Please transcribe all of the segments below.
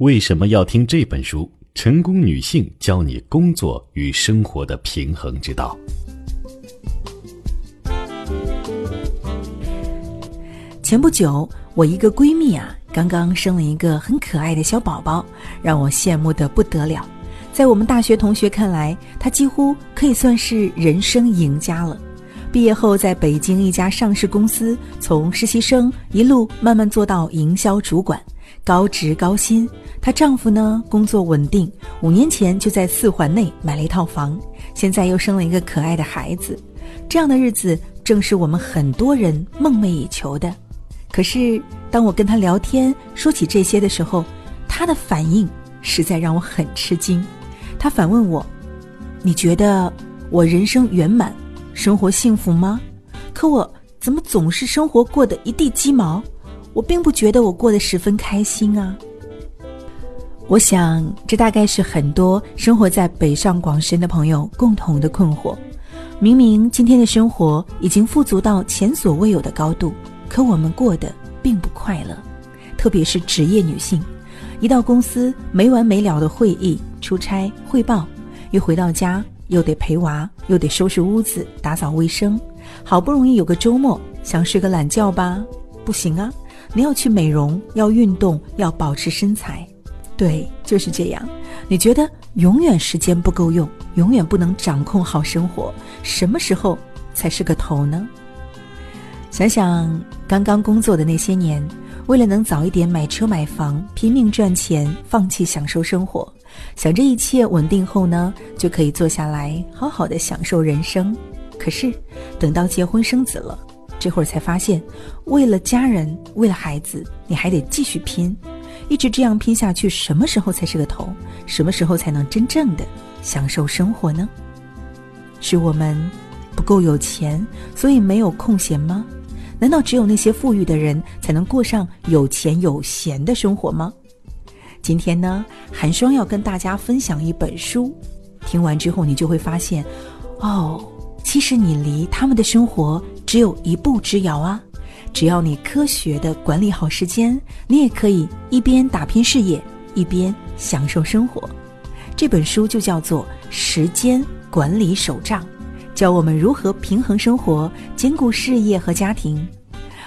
为什么要听这本书？成功女性教你工作与生活的平衡之道。前不久，我一个闺蜜啊，刚刚生了一个很可爱的小宝宝，让我羡慕的不得了。在我们大学同学看来，她几乎可以算是人生赢家了。毕业后，在北京一家上市公司，从实习生一路慢慢做到营销主管。高职高薪，她丈夫呢工作稳定，五年前就在四环内买了一套房，现在又生了一个可爱的孩子，这样的日子正是我们很多人梦寐以求的。可是当我跟她聊天说起这些的时候，她的反应实在让我很吃惊。她反问我：“你觉得我人生圆满，生活幸福吗？可我怎么总是生活过得一地鸡毛？”我并不觉得我过得十分开心啊。我想，这大概是很多生活在北上广深的朋友共同的困惑。明明今天的生活已经富足到前所未有的高度，可我们过得并不快乐。特别是职业女性，一到公司没完没了的会议、出差、汇报，一回到家又得陪娃，又得收拾屋子、打扫卫生。好不容易有个周末，想睡个懒觉吧，不行啊。你要去美容，要运动，要保持身材，对，就是这样。你觉得永远时间不够用，永远不能掌控好生活，什么时候才是个头呢？想想刚刚工作的那些年，为了能早一点买车买房，拼命赚钱，放弃享受生活，想着一切稳定后呢，就可以坐下来好好的享受人生。可是，等到结婚生子了。这会儿才发现，为了家人，为了孩子，你还得继续拼，一直这样拼下去，什么时候才是个头？什么时候才能真正的享受生活呢？是我们不够有钱，所以没有空闲吗？难道只有那些富裕的人才能过上有钱有闲的生活吗？今天呢，寒霜要跟大家分享一本书，听完之后你就会发现，哦。其实你离他们的生活只有一步之遥啊！只要你科学的管理好时间，你也可以一边打拼事业，一边享受生活。这本书就叫做《时间管理手账》，教我们如何平衡生活，兼顾事业和家庭。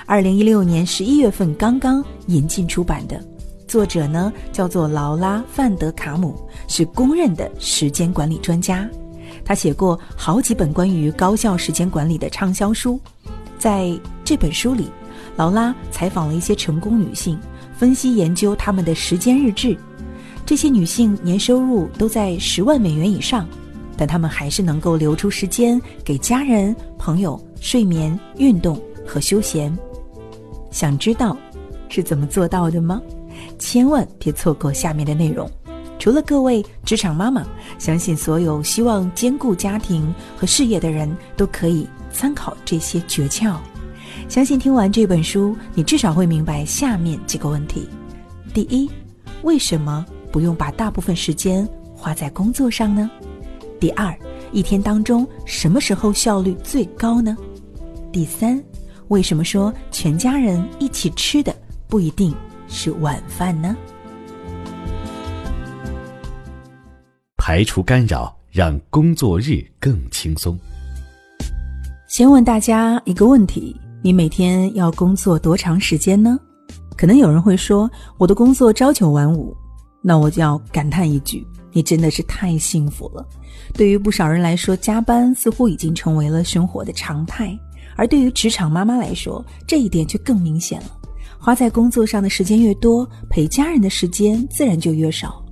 二零一六年十一月份刚刚引进出版的，作者呢叫做劳拉·范德卡姆，是公认的时间管理专家。他写过好几本关于高效时间管理的畅销书，在这本书里，劳拉采访了一些成功女性，分析研究她们的时间日志。这些女性年收入都在十万美元以上，但她们还是能够留出时间给家人、朋友、睡眠、运动和休闲。想知道是怎么做到的吗？千万别错过下面的内容。除了各位职场妈妈，相信所有希望兼顾家庭和事业的人都可以参考这些诀窍。相信听完这本书，你至少会明白下面几个问题：第一，为什么不用把大部分时间花在工作上呢？第二，一天当中什么时候效率最高呢？第三，为什么说全家人一起吃的不一定是晚饭呢？排除干扰，让工作日更轻松。先问大家一个问题：你每天要工作多长时间呢？可能有人会说，我的工作朝九晚五。那我就要感叹一句：你真的是太幸福了。对于不少人来说，加班似乎已经成为了生活的常态，而对于职场妈妈来说，这一点就更明显了。花在工作上的时间越多，陪家人的时间自然就越少。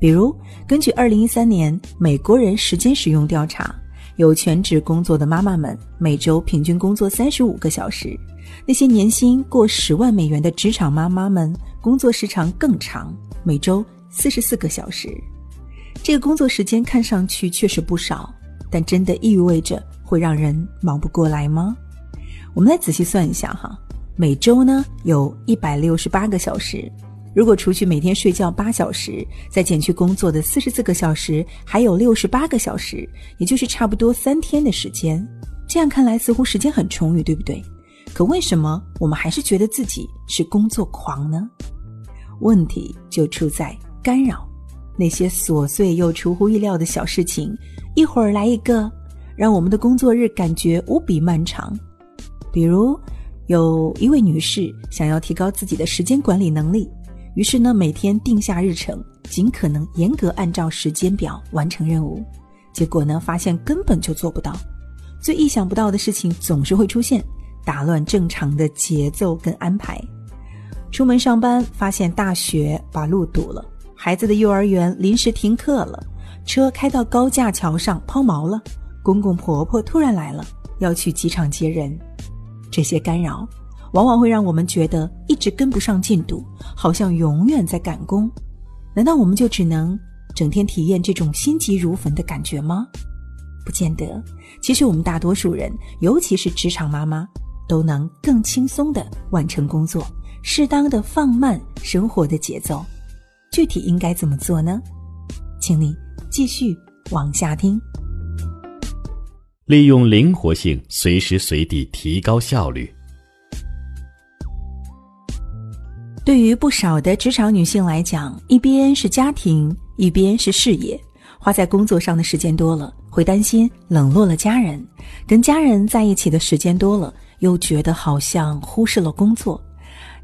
比如，根据二零一三年美国人时间使用调查，有全职工作的妈妈们每周平均工作三十五个小时；那些年薪过十万美元的职场妈妈们，工作时长更长，每周四十四个小时。这个工作时间看上去确实不少，但真的意味着会让人忙不过来吗？我们来仔细算一下哈，每周呢有一百六十八个小时。如果除去每天睡觉八小时，再减去工作的四十四个小时，还有六十八个小时，也就是差不多三天的时间。这样看来似乎时间很充裕，对不对？可为什么我们还是觉得自己是工作狂呢？问题就出在干扰。那些琐碎又出乎意料的小事情，一会儿来一个，让我们的工作日感觉无比漫长。比如，有一位女士想要提高自己的时间管理能力，于是呢，每天定下日程，尽可能严格按照时间表完成任务。结果呢，发现根本就做不到。最意想不到的事情总是会出现，打乱正常的节奏跟安排。出门上班，发现大雪把路堵了。孩子的幼儿园临时停课了，车开到高架桥上抛锚了，公公婆婆突然来了，要去机场接人。这些干扰，往往会让我们觉得一直跟不上进度，好像永远在赶工。难道我们就只能整天体验这种心急如焚的感觉吗？不见得。其实我们大多数人，尤其是职场妈妈，都能更轻松的完成工作，适当的放慢生活的节奏。具体应该怎么做呢？请你继续往下听。利用灵活性，随时随地提高效率。对于不少的职场女性来讲，一边是家庭，一边是事业，花在工作上的时间多了，会担心冷落了家人；跟家人在一起的时间多了，又觉得好像忽视了工作。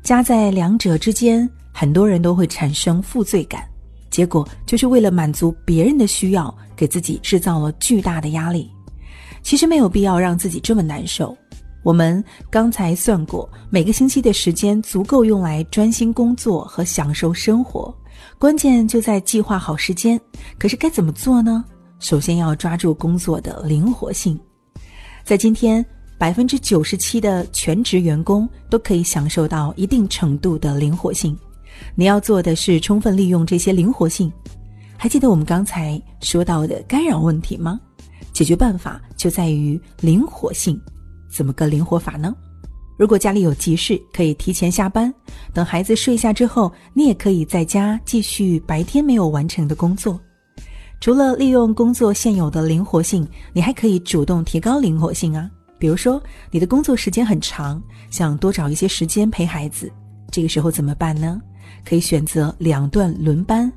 夹在两者之间。很多人都会产生负罪感，结果就是为了满足别人的需要，给自己制造了巨大的压力。其实没有必要让自己这么难受。我们刚才算过，每个星期的时间足够用来专心工作和享受生活，关键就在计划好时间。可是该怎么做呢？首先要抓住工作的灵活性。在今天。百分之九十七的全职员工都可以享受到一定程度的灵活性。你要做的是充分利用这些灵活性。还记得我们刚才说到的干扰问题吗？解决办法就在于灵活性。怎么个灵活法呢？如果家里有急事，可以提前下班，等孩子睡下之后，你也可以在家继续白天没有完成的工作。除了利用工作现有的灵活性，你还可以主动提高灵活性啊。比如说，你的工作时间很长，想多找一些时间陪孩子，这个时候怎么办呢？可以选择两段轮班，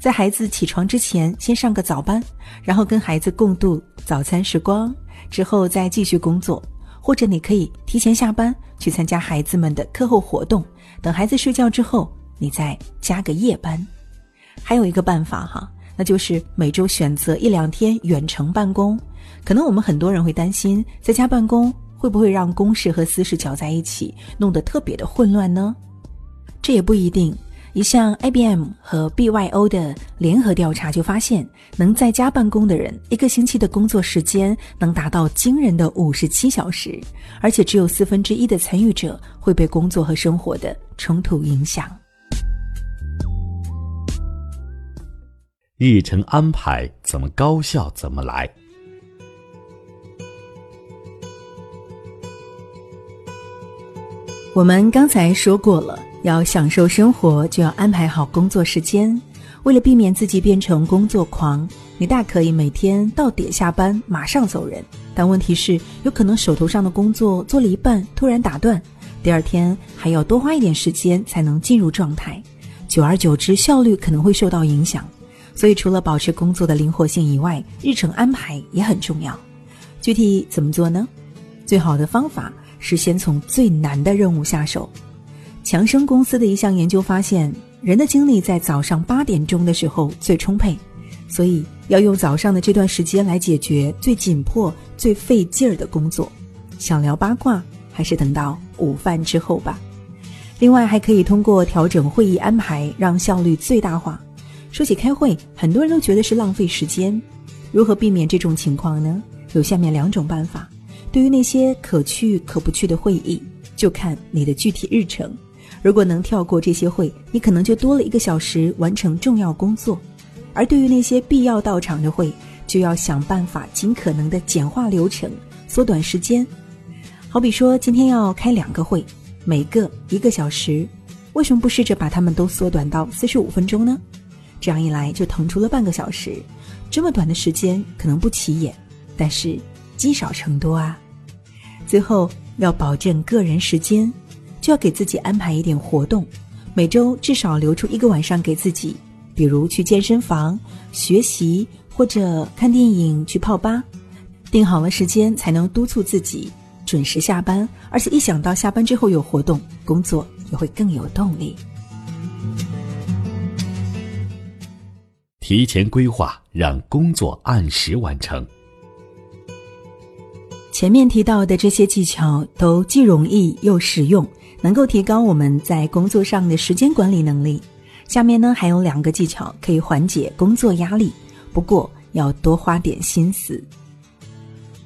在孩子起床之前先上个早班，然后跟孩子共度早餐时光，之后再继续工作。或者你可以提前下班去参加孩子们的课后活动，等孩子睡觉之后，你再加个夜班。还有一个办法哈，那就是每周选择一两天远程办公。可能我们很多人会担心，在家办公会不会让公事和私事搅在一起，弄得特别的混乱呢？这也不一定。一项 IBM 和 BYO 的联合调查就发现，能在家办公的人，一个星期的工作时间能达到惊人的五十七小时，而且只有四分之一的参与者会被工作和生活的冲突影响。日程安排怎么高效怎么来。我们刚才说过了，要享受生活，就要安排好工作时间。为了避免自己变成工作狂，你大可以每天到点下班马上走人。但问题是，有可能手头上的工作做了一半突然打断，第二天还要多花一点时间才能进入状态，久而久之效率可能会受到影响。所以，除了保持工作的灵活性以外，日程安排也很重要。具体怎么做呢？最好的方法。是先从最难的任务下手。强生公司的一项研究发现，人的精力在早上八点钟的时候最充沛，所以要用早上的这段时间来解决最紧迫、最费劲儿的工作。想聊八卦，还是等到午饭之后吧。另外，还可以通过调整会议安排，让效率最大化。说起开会，很多人都觉得是浪费时间。如何避免这种情况呢？有下面两种办法。对于那些可去可不去的会议，就看你的具体日程。如果能跳过这些会，你可能就多了一个小时完成重要工作；而对于那些必要到场的会，就要想办法尽可能的简化流程，缩短时间。好比说，今天要开两个会，每个一个小时，为什么不试着把它们都缩短到四十五分钟呢？这样一来，就腾出了半个小时。这么短的时间可能不起眼，但是积少成多啊。最后要保证个人时间，就要给自己安排一点活动，每周至少留出一个晚上给自己，比如去健身房学习，或者看电影、去泡吧。定好了时间，才能督促自己准时下班。而且一想到下班之后有活动，工作也会更有动力。提前规划，让工作按时完成。前面提到的这些技巧都既容易又实用，能够提高我们在工作上的时间管理能力。下面呢还有两个技巧可以缓解工作压力，不过要多花点心思。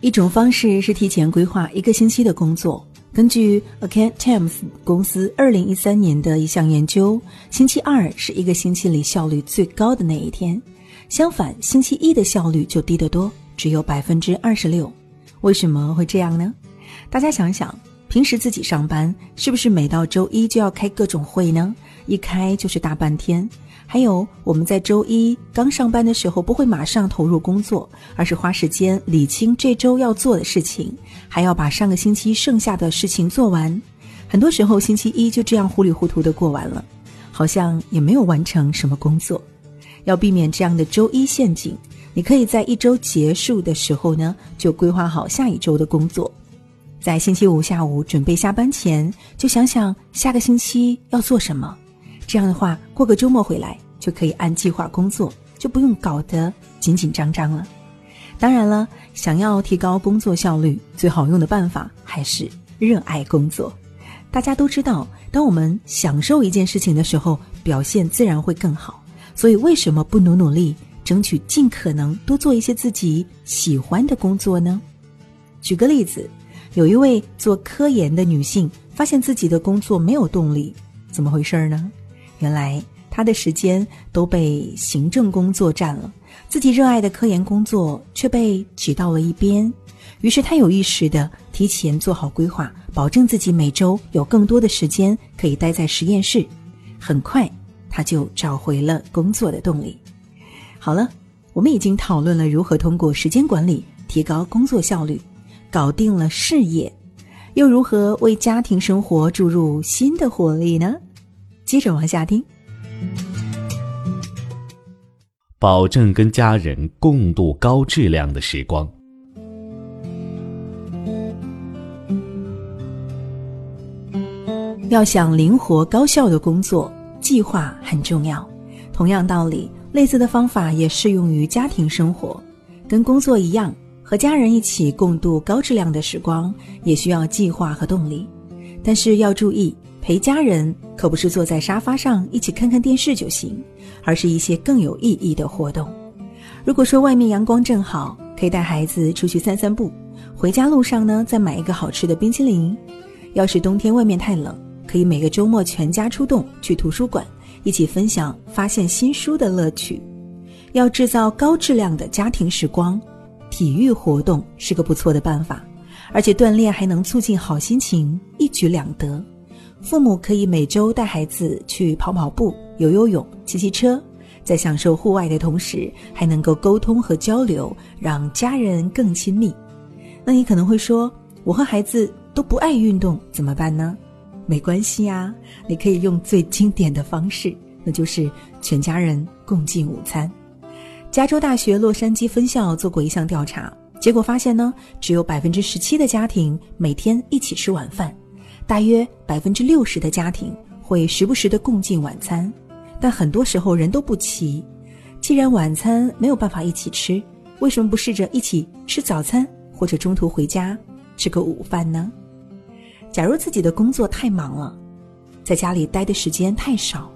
一种方式是提前规划一个星期的工作。根据 Academy 公司二零一三年的一项研究，星期二是一个星期里效率最高的那一天，相反，星期一的效率就低得多，只有百分之二十六。为什么会这样呢？大家想想，平时自己上班是不是每到周一就要开各种会呢？一开就是大半天。还有，我们在周一刚上班的时候，不会马上投入工作，而是花时间理清这周要做的事情，还要把上个星期剩下的事情做完。很多时候，星期一就这样糊里糊涂的过完了，好像也没有完成什么工作。要避免这样的周一陷阱，你可以在一周结束的时候呢，就规划好下一周的工作，在星期五下午准备下班前，就想想下个星期要做什么。这样的话，过个周末回来就可以按计划工作，就不用搞得紧紧张张了。当然了，想要提高工作效率，最好用的办法还是热爱工作。大家都知道，当我们享受一件事情的时候，表现自然会更好。所以，为什么不努努力，争取尽可能多做一些自己喜欢的工作呢？举个例子，有一位做科研的女性，发现自己的工作没有动力，怎么回事呢？原来她的时间都被行政工作占了，自己热爱的科研工作却被挤到了一边。于是她有意识的提前做好规划，保证自己每周有更多的时间可以待在实验室。很快，她就找回了工作的动力。好了，我们已经讨论了如何通过时间管理提高工作效率，搞定了事业，又如何为家庭生活注入新的活力呢？接着往下听，保证跟家人共度高质量的时光。要想灵活高效的工作，计划很重要。同样道理，类似的方法也适用于家庭生活。跟工作一样，和家人一起共度高质量的时光，也需要计划和动力。但是要注意。陪家人可不是坐在沙发上一起看看电视就行，而是一些更有意义的活动。如果说外面阳光正好，可以带孩子出去散散步；回家路上呢，再买一个好吃的冰淇淋。要是冬天外面太冷，可以每个周末全家出动去图书馆，一起分享发现新书的乐趣。要制造高质量的家庭时光，体育活动是个不错的办法，而且锻炼还能促进好心情，一举两得。父母可以每周带孩子去跑跑步、游游泳、骑骑车，在享受户外的同时，还能够沟通和交流，让家人更亲密。那你可能会说，我和孩子都不爱运动，怎么办呢？没关系呀，你可以用最经典的方式，那就是全家人共进午餐。加州大学洛杉矶分校做过一项调查，结果发现呢，只有百分之十七的家庭每天一起吃晚饭。大约百分之六十的家庭会时不时的共进晚餐，但很多时候人都不齐。既然晚餐没有办法一起吃，为什么不试着一起吃早餐，或者中途回家吃个午饭呢？假如自己的工作太忙了，在家里待的时间太少，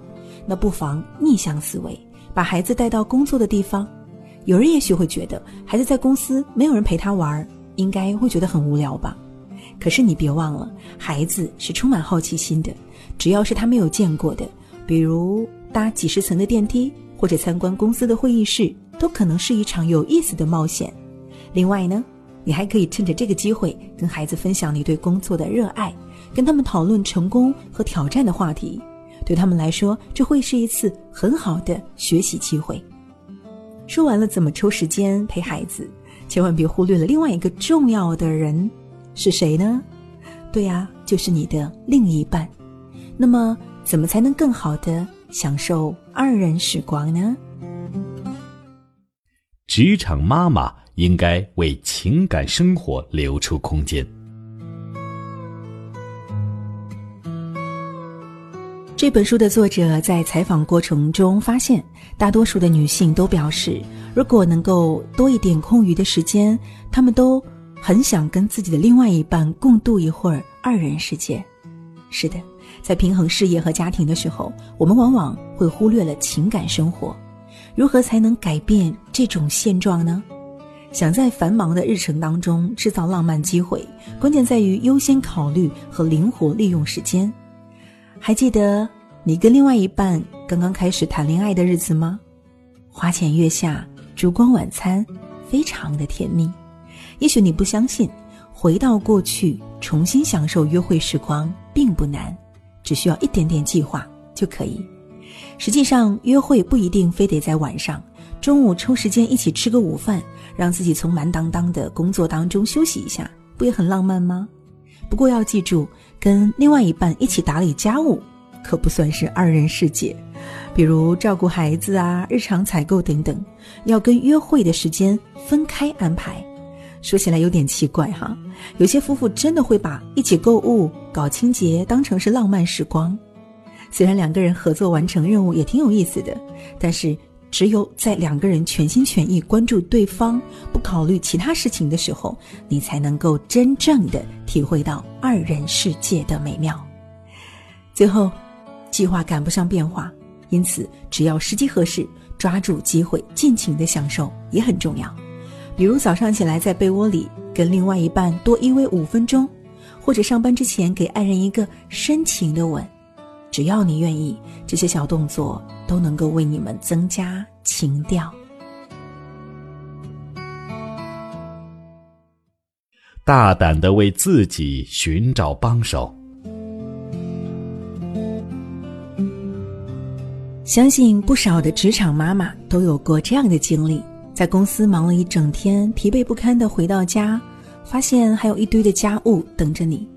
那不妨逆向思维，把孩子带到工作的地方。有人也许会觉得，孩子在公司没有人陪他玩，应该会觉得很无聊吧。可是你别忘了，孩子是充满好奇心的，只要是他没有见过的，比如搭几十层的电梯或者参观公司的会议室，都可能是一场有意思的冒险。另外呢，你还可以趁着这个机会跟孩子分享你对工作的热爱，跟他们讨论成功和挑战的话题，对他们来说，这会是一次很好的学习机会。说完了怎么抽时间陪孩子，千万别忽略了另外一个重要的人。是谁呢？对呀，就是你的另一半。那么，怎么才能更好的享受二人时光呢？职场妈妈应该为情感生活留出空间。这本书的作者在采访过程中发现，大多数的女性都表示，如果能够多一点空余的时间，她们都很想跟自己的另外一半共度一会儿二人世界。是的，在平衡事业和家庭的时候，我们往往会忽略了情感生活。如何才能改变这种现状呢？想在繁忙的日程当中制造浪漫机会，关键在于优先考虑和灵活利用时间。还记得你跟另外一半刚刚开始谈恋爱的日子吗？花前月下，烛光晚餐，非常的甜蜜。也许你不相信，回到过去，重新享受约会时光并不难，只需要一点点计划就可以。实际上，约会不一定非得在晚上，中午抽时间一起吃个午饭，让自己从满当当的工作当中休息一下，不也很浪漫吗？不过要记住。跟另外一半一起打理家务，可不算是二人世界。比如照顾孩子啊、日常采购等等，要跟约会的时间分开安排。说起来有点奇怪哈，有些夫妇真的会把一起购物、搞清洁当成是浪漫时光。虽然两个人合作完成任务也挺有意思的，但是。只有在两个人全心全意关注对方，不考虑其他事情的时候，你才能够真正的体会到二人世界的美妙。最后，计划赶不上变化，因此只要时机合适，抓住机会尽情的享受也很重要。比如早上起来在被窝里跟另外一半多依偎五分钟，或者上班之前给爱人一个深情的吻。只要你愿意，这些小动作都能够为你们增加情调。大胆的为自己寻找帮手。相信不少的职场妈妈都有过这样的经历：在公司忙了一整天，疲惫不堪的回到家，发现还有一堆的家务等着你。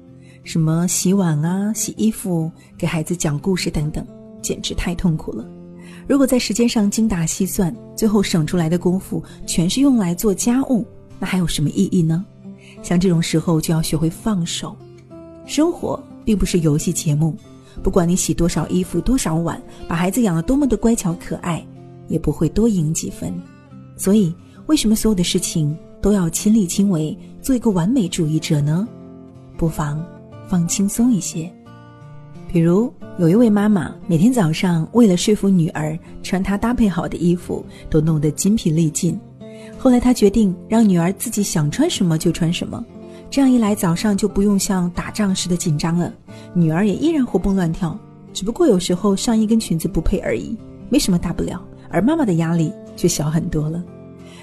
什么洗碗啊、洗衣服、给孩子讲故事等等，简直太痛苦了。如果在时间上精打细算，最后省出来的功夫全是用来做家务，那还有什么意义呢？像这种时候就要学会放手。生活并不是游戏节目，不管你洗多少衣服、多少碗，把孩子养得多么的乖巧可爱，也不会多赢几分。所以，为什么所有的事情都要亲力亲为，做一个完美主义者呢？不妨。放轻松一些，比如有一位妈妈，每天早上为了说服女儿穿她搭配好的衣服，都弄得筋疲力尽。后来她决定让女儿自己想穿什么就穿什么，这样一来早上就不用像打仗似的紧张了，女儿也依然活蹦乱跳。只不过有时候上衣跟裙子不配而已，没什么大不了。而妈妈的压力却小很多了。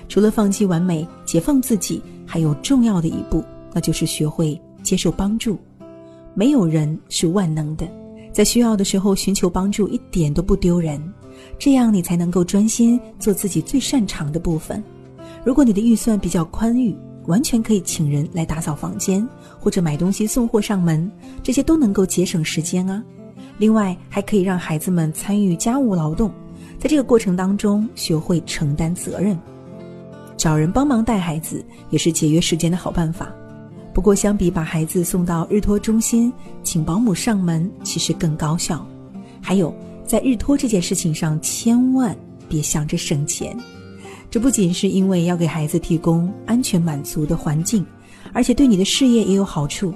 除了放弃完美、解放自己，还有重要的一步，那就是学会接受帮助。没有人是万能的，在需要的时候寻求帮助一点都不丢人，这样你才能够专心做自己最擅长的部分。如果你的预算比较宽裕，完全可以请人来打扫房间，或者买东西送货上门，这些都能够节省时间啊。另外，还可以让孩子们参与家务劳动，在这个过程当中学会承担责任，找人帮忙带孩子也是节约时间的好办法。不过，相比把孩子送到日托中心，请保姆上门其实更高效。还有，在日托这件事情上，千万别想着省钱。这不仅是因为要给孩子提供安全满足的环境，而且对你的事业也有好处。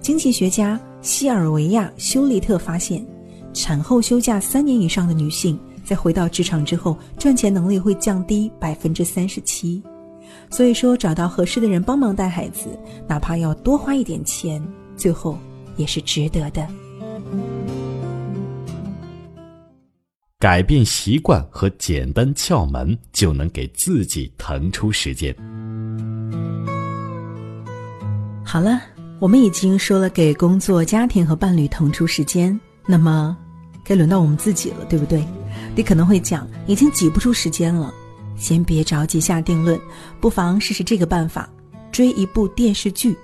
经济学家西尔维亚·休利特发现，产后休假三年以上的女性，在回到职场之后，赚钱能力会降低百分之三十七。所以说，找到合适的人帮忙带孩子，哪怕要多花一点钱，最后也是值得的。改变习惯和简单窍门，就能给自己腾出时间。好了，我们已经说了给工作、家庭和伴侣腾出时间，那么该轮到我们自己了，对不对？你可能会讲，已经挤不出时间了。先别着急下定论，不妨试试这个办法：追一部电视剧。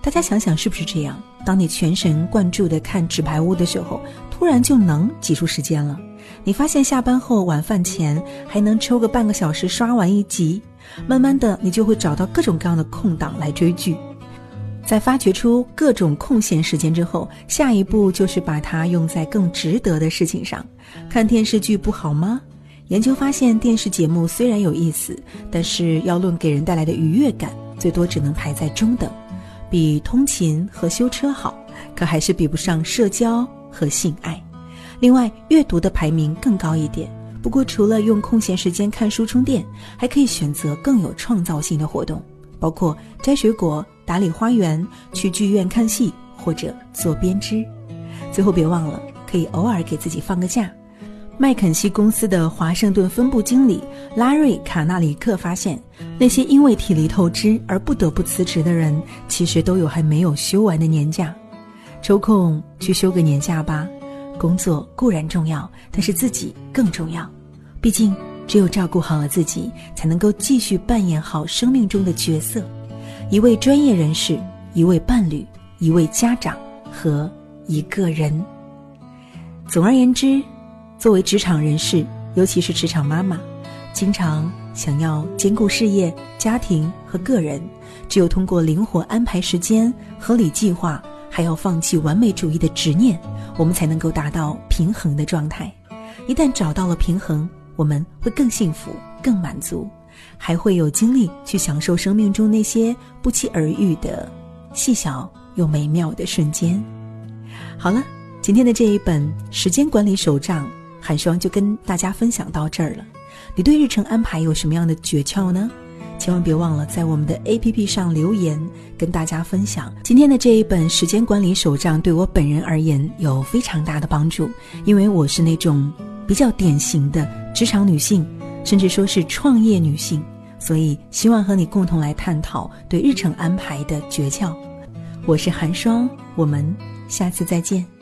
大家想想是不是这样？当你全神贯注的看《纸牌屋》的时候，突然就能挤出时间了。你发现下班后晚饭前还能抽个半个小时刷完一集，慢慢的你就会找到各种各样的空档来追剧。在发掘出各种空闲时间之后，下一步就是把它用在更值得的事情上。看电视剧不好吗？研究发现，电视节目虽然有意思，但是要论给人带来的愉悦感，最多只能排在中等，比通勤和修车好，可还是比不上社交和性爱。另外，阅读的排名更高一点。不过，除了用空闲时间看书充电，还可以选择更有创造性的活动，包括摘水果。打理花园，去剧院看戏，或者做编织。最后别忘了，可以偶尔给自己放个假。麦肯锡公司的华盛顿分部经理拉瑞·卡纳里克发现，那些因为体力透支而不得不辞职的人，其实都有还没有休完的年假。抽空去休个年假吧。工作固然重要，但是自己更重要。毕竟，只有照顾好了自己，才能够继续扮演好生命中的角色。一位专业人士，一位伴侣，一位家长和一个人。总而言之，作为职场人士，尤其是职场妈妈，经常想要兼顾事业、家庭和个人，只有通过灵活安排时间、合理计划，还要放弃完美主义的执念，我们才能够达到平衡的状态。一旦找到了平衡，我们会更幸福、更满足。还会有精力去享受生命中那些不期而遇的细小又美妙的瞬间。好了，今天的这一本时间管理手账，寒霜就跟大家分享到这儿了。你对日程安排有什么样的诀窍呢？千万别忘了在我们的 APP 上留言，跟大家分享。今天的这一本时间管理手账对我本人而言有非常大的帮助，因为我是那种比较典型的职场女性。甚至说是创业女性，所以希望和你共同来探讨对日程安排的诀窍。我是寒霜，我们下次再见。